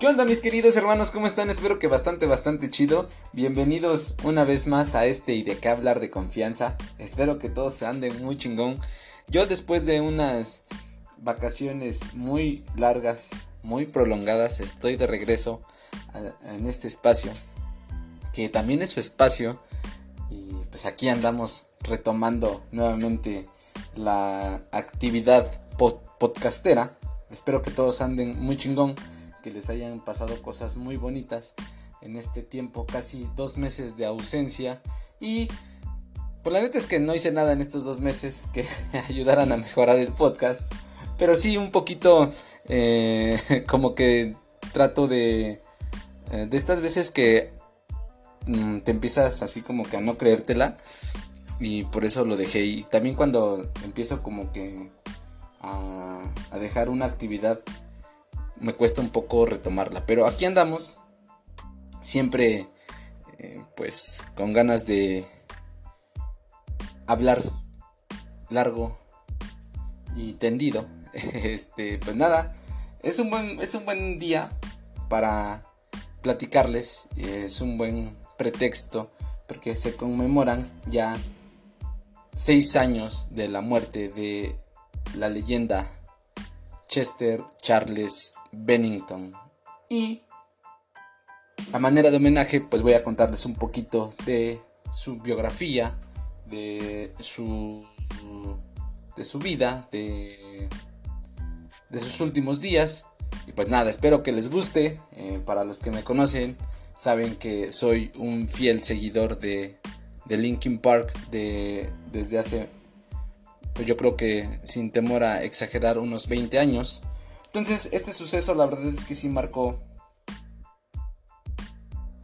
¿Qué onda mis queridos hermanos? ¿Cómo están? Espero que bastante, bastante chido. Bienvenidos una vez más a este y de qué hablar de confianza. Espero que todos se anden muy chingón. Yo después de unas vacaciones muy largas, muy prolongadas, estoy de regreso en este espacio, que también es su espacio. Y pues aquí andamos retomando nuevamente la actividad podcastera. Espero que todos anden muy chingón que les hayan pasado cosas muy bonitas en este tiempo, casi dos meses de ausencia. Y pues la neta es que no hice nada en estos dos meses que ayudaran a mejorar el podcast. Pero sí un poquito eh, como que trato de... Eh, de estas veces que mm, te empiezas así como que a no creértela. Y por eso lo dejé. Y también cuando empiezo como que a, a dejar una actividad me cuesta un poco retomarla. Pero aquí andamos, siempre eh, pues con ganas de hablar largo y tendido. Este, pues nada, es un buen, es un buen día para platicarles, es un buen pretexto porque se conmemoran ya seis años de la muerte de la leyenda Chester Charles Bennington. Y a manera de homenaje, pues voy a contarles un poquito de su biografía, de su, de su vida, de, de sus últimos días. Y pues nada, espero que les guste. Eh, para los que me conocen, saben que soy un fiel seguidor de, de Linkin Park de, desde hace yo creo que sin temor a exagerar unos 20 años. Entonces este suceso la verdad es que sí marcó...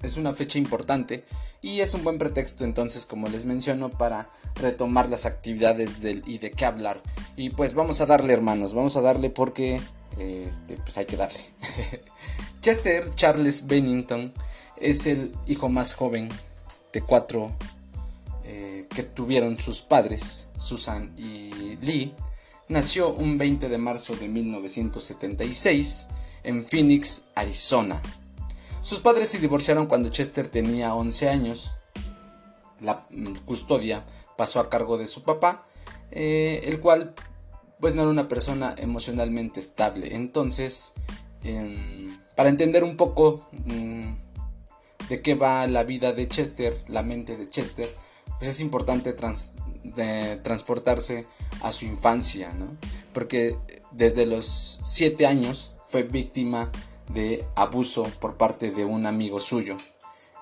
Es una fecha importante y es un buen pretexto entonces como les menciono para retomar las actividades del y de qué hablar. Y pues vamos a darle hermanos, vamos a darle porque este, pues hay que darle. Chester Charles Bennington es el hijo más joven de cuatro que tuvieron sus padres, Susan y Lee, nació un 20 de marzo de 1976 en Phoenix, Arizona. Sus padres se divorciaron cuando Chester tenía 11 años. La custodia pasó a cargo de su papá, eh, el cual pues no era una persona emocionalmente estable. Entonces, para entender un poco mm, de qué va la vida de Chester, la mente de Chester, pues es importante transportarse a su infancia, ¿no? Porque desde los 7 años fue víctima de abuso por parte de un amigo suyo.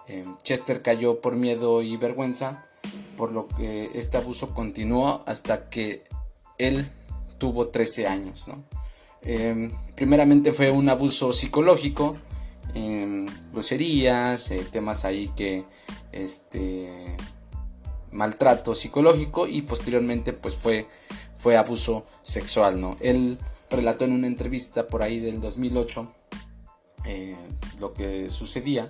Em, Chester cayó por miedo y vergüenza, por lo que este abuso continuó hasta que él tuvo 13 años. ¿no? Em, primeramente fue un abuso psicológico, em, eh, temas ahí que este, maltrato psicológico y posteriormente pues fue, fue abuso sexual, ¿no? Él relató en una entrevista por ahí del 2008 eh, lo que sucedía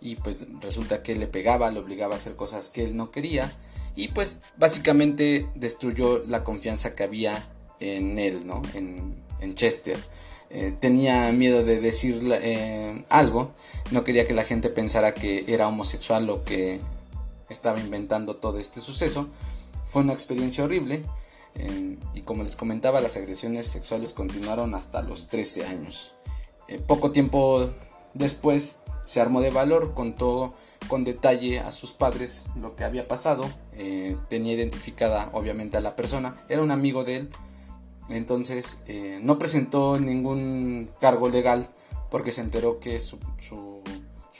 y pues resulta que le pegaba, le obligaba a hacer cosas que él no quería y pues básicamente destruyó la confianza que había en él, ¿no? En, Chester. Eh, tenía miedo de decir eh, algo, no quería que la gente pensara que era homosexual o que estaba inventando todo este suceso. Fue una experiencia horrible eh, y como les comentaba, las agresiones sexuales continuaron hasta los 13 años. Eh, poco tiempo después se armó de valor, contó con detalle a sus padres lo que había pasado, eh, tenía identificada obviamente a la persona, era un amigo de él, entonces no presentó ningún cargo legal porque se enteró que su su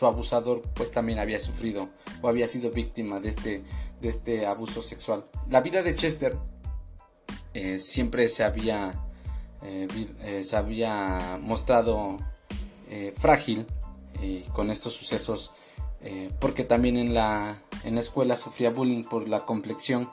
abusador pues también había sufrido o había sido víctima de este, de este abuso sexual. La vida de Chester eh, siempre se había, eh, eh, se había mostrado frágil con estos sucesos porque también en la, en la escuela sufría bullying por la complexión,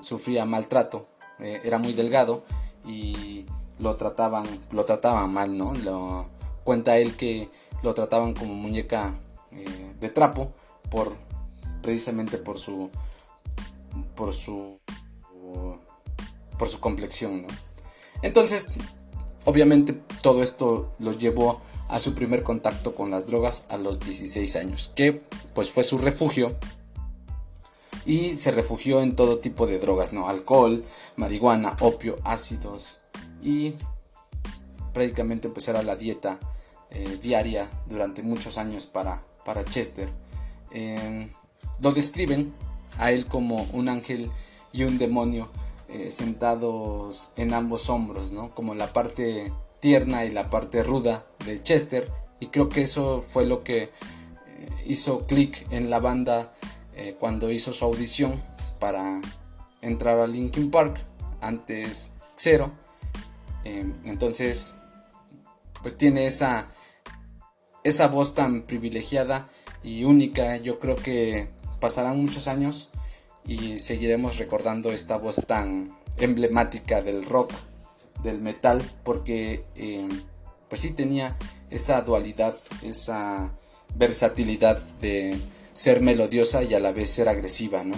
sufría maltrato, era muy delgado y lo trataban, lo trataban mal, ¿no? Lo, cuenta él que lo trataban como muñeca eh, de trapo por precisamente por su por su por su complexión entonces obviamente todo esto lo llevó a su primer contacto con las drogas a los 16 años, que pues fue su refugio y se refugió en todo tipo de drogas, ¿no? Alcohol, marihuana, opio, ácidos y prácticamente pues era la dieta eh, diaria durante muchos años para, para Chester. Em, lo describen a él como un ángel y un demonio eh, sentados en ambos hombros, ¿no? Como la parte tierna y la parte ruda de Chester. Y creo que eso fue lo que eh, hizo clic en la banda cuando hizo su audición para entrar a Linkin Park, antes Xero. Em, entonces, pues tiene esa, esa voz tan privilegiada y única. Yo creo que pasarán muchos años y seguiremos recordando esta voz tan emblemática del rock, del metal, porque em, pues sí tenía esa dualidad, esa versatilidad de ser melodiosa y a la vez ser agresiva, ¿no?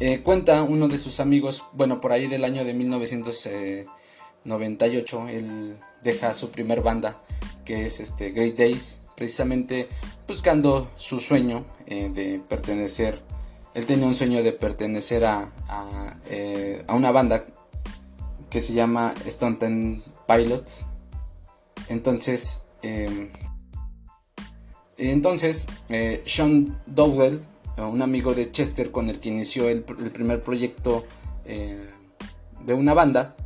Eh, cuenta uno de sus amigos, bueno, por ahí del año de 1998, él deja su primer banda, que es este Great Days, precisamente buscando su sueño eh, de pertenecer, él tenía un sueño de pertenecer a, a, eh, una banda que se llama Stone Pilots. Entonces, em, entonces, eh, Sean Dowell, un amigo de Chester con el que inició el, primer proyecto de una banda,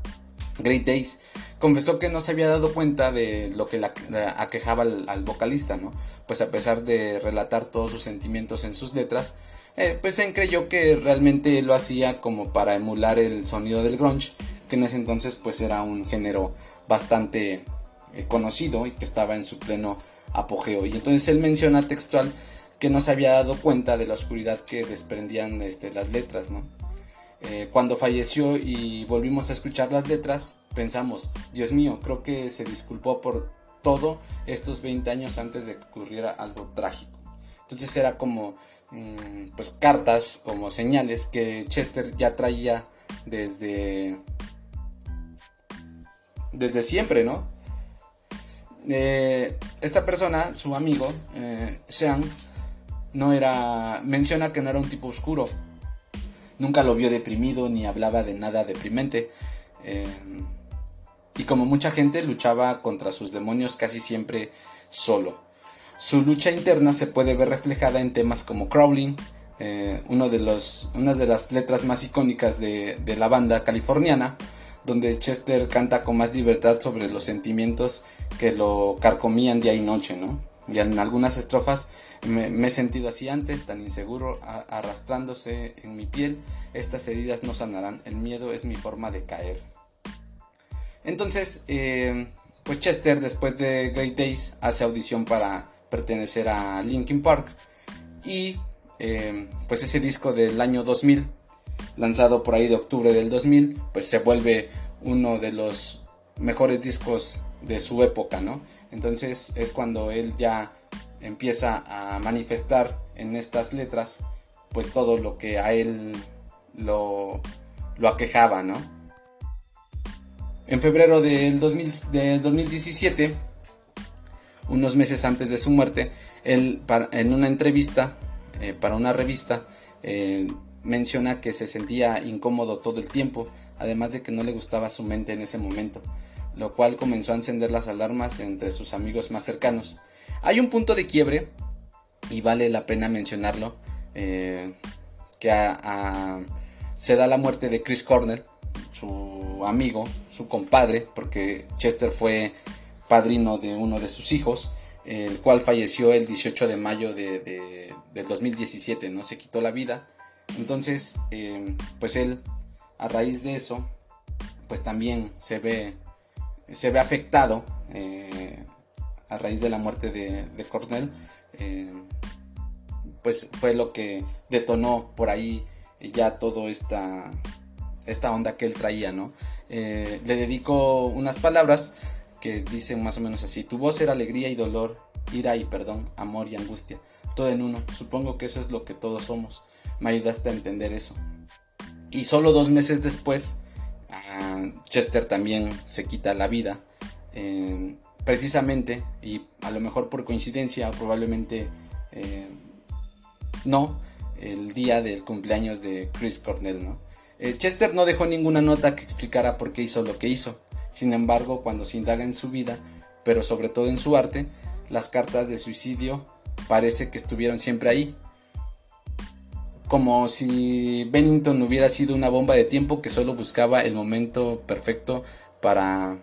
Great Days, confesó que no se había dado cuenta de lo que la, aquejaba al, vocalista, ¿no? Pues a pesar de relatar todos sus sentimientos en sus letras, eh, pues él creyó que realmente lo hacía como para emular el sonido del grunge, que en ese entonces pues era un género bastante conocido y que estaba en su pleno apogeo. Y entonces él menciona textual que no se había dado cuenta de la oscuridad que desprendían este, las letras, ¿no? Eh, cuando falleció y volvimos a escuchar las letras, pensamos, Dios mío, creo que se disculpó por todo estos 20 años antes de que ocurriera algo trágico. Entonces era como, mm, pues, cartas, como señales que Chester ya traía desde, desde siempre, ¿no? Eh, esta persona, su amigo, eh, Sean, no era. menciona que no era un tipo oscuro. Nunca lo vio deprimido ni hablaba de nada deprimente. Eh, y como mucha gente luchaba contra sus demonios casi siempre solo. Su lucha interna se puede ver reflejada en temas como Crawling, los, una de las letras más icónicas de, de la banda californiana, donde Chester canta con más libertad sobre los sentimientos que lo carcomían día y noche, ¿no? Y en algunas estrofas me, he sentido así antes, tan inseguro, arrastrándose en mi piel. Estas heridas no sanarán, el miedo es mi forma de caer. Entonces, eh, pues Chester, después de Great Days, hace audición para pertenecer a Linkin Park. Y eh, pues ese disco del año 2000, lanzado por ahí de octubre del 2000, pues se vuelve uno de los mejores discos de su época, ¿no? Entonces es cuando él ya empieza a manifestar en estas letras pues todo lo que a él lo, lo aquejaba, ¿no? En febrero del, 2017, unos meses antes de su muerte, él en una entrevista eh, para una revista eh, menciona que se sentía incómodo todo el tiempo, además de que no le gustaba su mente en ese momento lo cual comenzó a encender las alarmas entre sus amigos más cercanos. Hay un punto de quiebre, y vale la pena mencionarlo, eh, que se da la muerte de Chris Cornell, su amigo, su compadre, porque Chester fue padrino de uno de sus hijos, el cual falleció el 18 de mayo de, del 2017, no se quitó la vida. Entonces, eh, pues él, a raíz de eso, pues también se ve se ve afectado eh, a raíz de la muerte de, Cornell, eh, pues fue lo que detonó por ahí ya toda esta, esta onda que él traía, ¿no? Eh, le dedico unas palabras que dicen más o menos así, tu voz era alegría y dolor, ira y perdón, amor y angustia, todo en uno, supongo que eso es lo que todos somos, me ayudaste a entender eso. Y solo dos meses después, Chester también se quita la vida. precisamente, y a lo mejor por coincidencia, probablemente no, el día del cumpleaños de Chris Cornell, ¿no? Eh, Chester no dejó ninguna nota que explicara por qué hizo lo que hizo. Sin embargo, cuando se indaga en su vida, pero sobre todo en su arte, las cartas de suicidio parece que estuvieron siempre ahí. Como si Bennington hubiera sido una bomba de tiempo que solo buscaba el momento perfecto para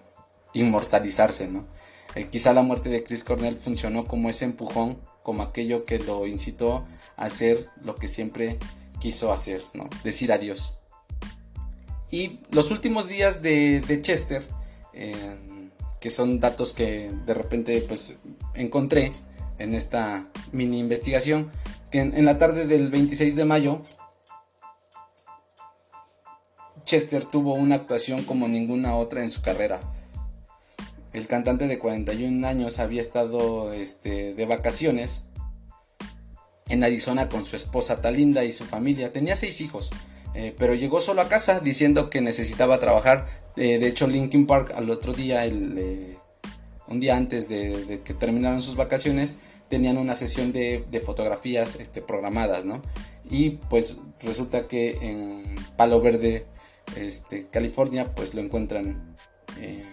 inmortalizarse, ¿no? Eh, quizá la muerte de Chris Cornell funcionó como ese empujón, como aquello que lo incitó hacer lo que siempre quiso hacer. Decir adiós. Y los últimos días de, Chester, que son datos que de repente pues encontré en esta mini investigación, que en, la tarde del 26 de mayo, Chester tuvo una actuación como ninguna otra en su carrera. El cantante de 41 años había estado este, de vacaciones en Arizona con su esposa Talinda y su familia. Tenía seis hijos, eh, pero llegó solo a casa diciendo que necesitaba trabajar. Eh, de hecho, Linkin Park al otro día, el, un día antes de, que terminaron sus vacaciones, tenían una sesión de, fotografías este, programadas, ¿no? Y pues resulta que en Palo Verde, este, California, pues lo encuentran eh,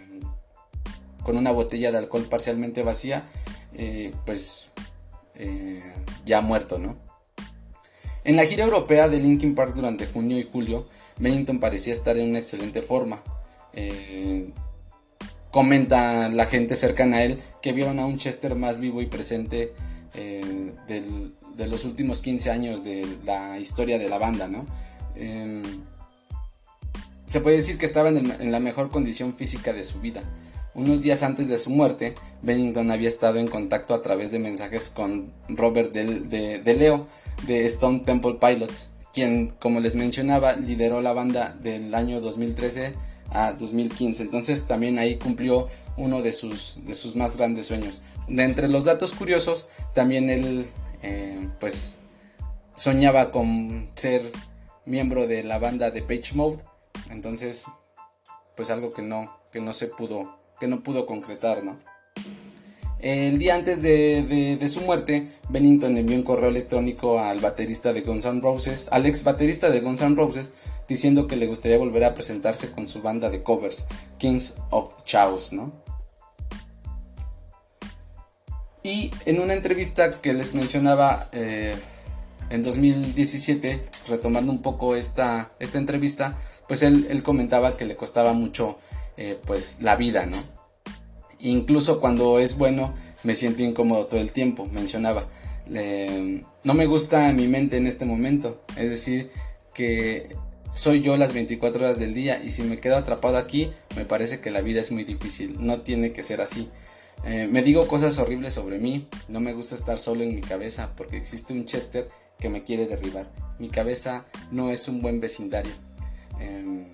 con una botella de alcohol parcialmente vacía, pues eh, ya muerto, ¿no? En la gira europea de Linkin Park durante junio y julio, Bennington parecía estar en una excelente forma. Eh, comenta la gente cercana a él que vieron a un Chester más vivo y presente eh, de los últimos 15 años de la historia de la banda, ¿no? Em, se puede decir que estaba en la mejor condición física de su vida. Unos días antes de su muerte, Bennington había estado en contacto a través de mensajes con Robert de, Leo de Stone Temple Pilots, quien, como les mencionaba, lideró la banda del año 2013 a 2015. Entonces también ahí cumplió uno de sus, de sus más grandes sueños. De entre los datos curiosos, también él eh, pues soñaba con ser miembro de la banda de Page Mode. Entonces, pues algo que no, que no se pudo que no pudo concretar, ¿no? El día antes de, su muerte, Bennington envió un correo electrónico al baterista de Guns N' Roses, al ex baterista de Guns N' Roses, diciendo que le gustaría volver a presentarse con su banda de covers, Kings of Chaos, ¿no? Y en una entrevista que les mencionaba eh, en 2017, retomando un poco esta, esta entrevista, pues él, él comentaba que le costaba mucho eh, pues la vida, ¿no? Incluso cuando es bueno me siento incómodo todo el tiempo, mencionaba. no me gusta mi mente en este momento, es decir, que soy yo las 24 horas del día y si me quedo atrapado aquí me parece que la vida es muy difícil, no tiene que ser así. Eh, me digo cosas horribles sobre mí, no me gusta estar solo en mi cabeza porque existe un Chester que me quiere derribar. Mi cabeza no es un buen vecindario. Em,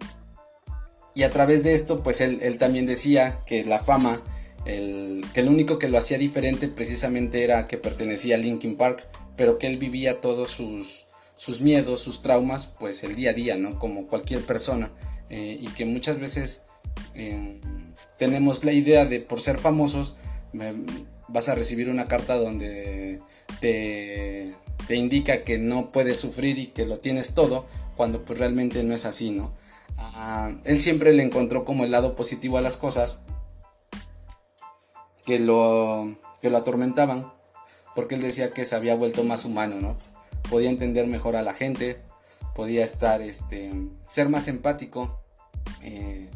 y a través de esto, pues él, también decía que la fama, el, que lo único que lo hacía diferente precisamente era que pertenecía a Linkin Park, pero que él vivía todos sus, sus miedos, sus traumas, pues el día a día, ¿no? Como cualquier persona. Eh, y que muchas veces eh, tenemos la idea de por ser famosos, vas a recibir una carta donde te, indica que no puedes sufrir y que lo tienes todo, cuando pues realmente no es así, ¿no? él siempre le encontró como el lado positivo a las cosas que lo, que lo atormentaban, porque él decía que se había vuelto más humano, ¿no? Podía entender mejor a la gente, podía estar, este, ser más empático eh,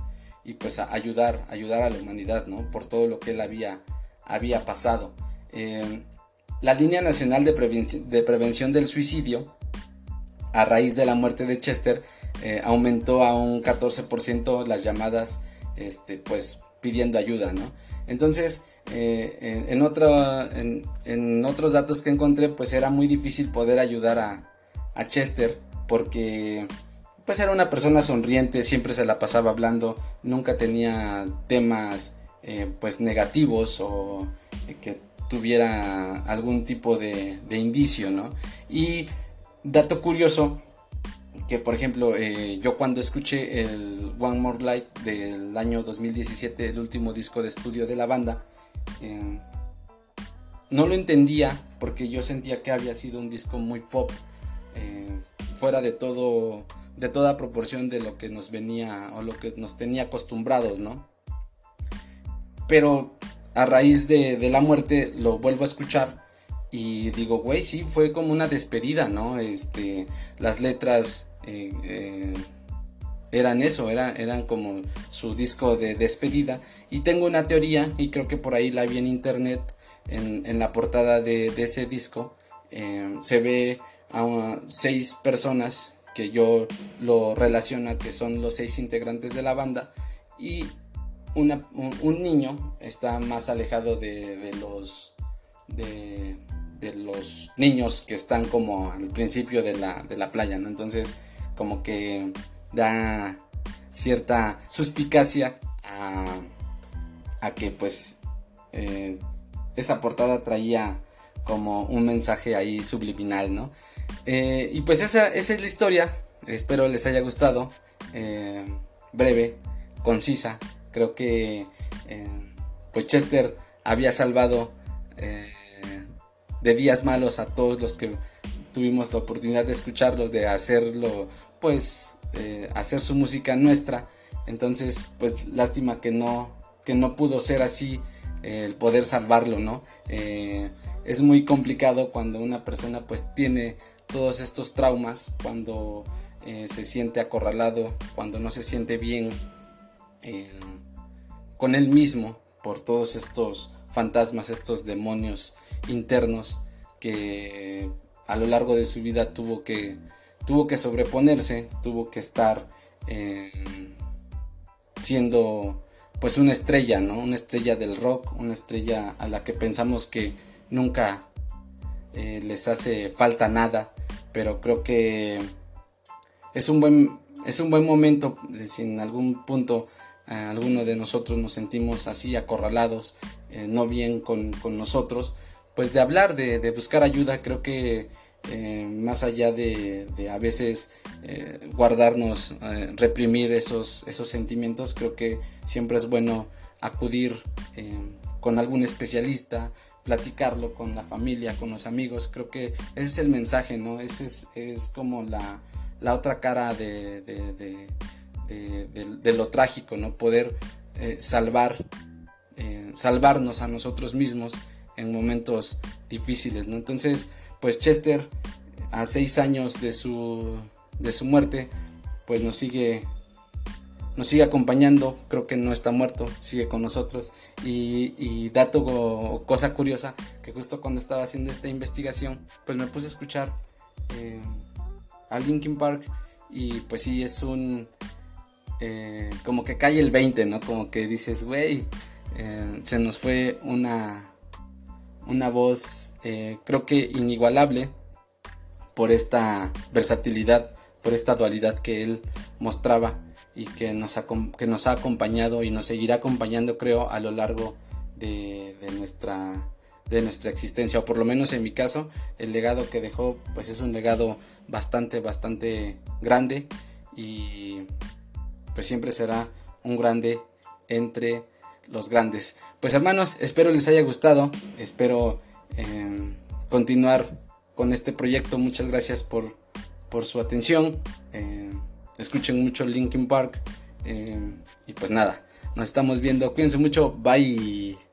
y pues ayudar, ayudar a la humanidad, ¿no? Por todo lo que él había, había pasado. Eh, la línea nacional de, de prevención del suicidio, a raíz de la muerte de Chester, eh, aumentó a un 14% las llamadas este, pues pidiendo ayuda, ¿no? Entonces, eh, en, en, otros datos que encontré, pues era muy difícil poder ayudar a, Chester porque pues era una persona sonriente, siempre se la pasaba hablando, nunca tenía temas eh, pues negativos o que tuviera algún tipo de, de indicio, ¿no? Y dato curioso, que por ejemplo eh, yo cuando escuché el One More Light del año 2017, el último disco de estudio de la banda, eh, no lo entendía porque yo sentía que había sido un disco muy pop, eh, fuera de todo, de toda proporción de lo que nos venía o lo que nos tenía acostumbrados, ¿no? Pero a raíz de, de la muerte lo vuelvo a escuchar y digo, güey, sí, fue como una despedida, ¿no? Este, las letras eh, eh, eran eso, eran como su disco de despedida. Y tengo una teoría, y creo que por ahí la vi en internet, en, la portada de, ese disco, eh, se ve a seis personas que yo lo relaciona que son los seis integrantes de la banda y un, niño está más alejado de, los de, los niños que están como al principio de la, de la playa, ¿no? Entonces como que da cierta suspicacia a, que pues eh, esa portada traía como un mensaje ahí subliminal, ¿no? Eh, y pues esa, esa, es la historia, espero les haya gustado, eh, breve, concisa, creo que pues Chester había salvado de días malos a todos los que tuvimos la oportunidad de escucharlos, de hacerlo pues eh, hacer su música nuestra. Entonces, pues lástima que no, que no pudo ser así eh, el poder salvarlo, ¿no? Eh, es muy complicado cuando una persona pues tiene todos estos traumas, cuando se siente acorralado, cuando no se siente bien con él mismo por todos estos fantasmas, estos demonios internos que a lo largo de su vida tuvo que tuvo que sobreponerse, tuvo que estar eh, siendo pues una estrella, ¿no? Una estrella del rock, una estrella a la que pensamos que nunca eh, les hace falta nada, pero creo que es un buen, es un buen momento, si en algún punto eh, alguno de nosotros nos sentimos así acorralados, no bien con, nosotros, pues de hablar, de, de buscar ayuda, creo que eh, más allá de, a veces eh, guardarnos, eh, reprimir esos, esos sentimientos, creo que siempre es bueno acudir con algún especialista, platicarlo con la familia, con los amigos, creo que ese es el mensaje, ¿no? Ese es, como la, otra cara de, de, lo trágico, ¿no? Poder salvar, salvarnos a nosotros mismos en momentos difíciles, ¿no? Entonces, pues Chester, a seis años de su, de su muerte, pues nos sigue, nos sigue acompañando, creo que no está muerto, sigue con nosotros. Y, dato o cosa curiosa, que justo cuando estaba haciendo esta investigación, pues me puse a escuchar eh, a Linkin Park y pues sí, es un... Eh, como que cae el 20, ¿no? Como que dices, güey, eh, se nos fue una una voz eh, creo que inigualable por esta versatilidad, por esta dualidad que él mostraba y que nos, ha, que nos ha acompañado y nos seguirá acompañando creo a lo largo de, nuestra de nuestra existencia o por lo menos en mi caso el legado que dejó pues es un legado bastante bastante grande y pues siempre será un grande entre los grandes. Pues hermanos, espero les haya gustado, espero em, continuar con este proyecto. Muchas gracias por, por su atención. Em, escuchen mucho Linkin Park. Em, y pues nada, nos estamos viendo. Cuídense mucho. Bye.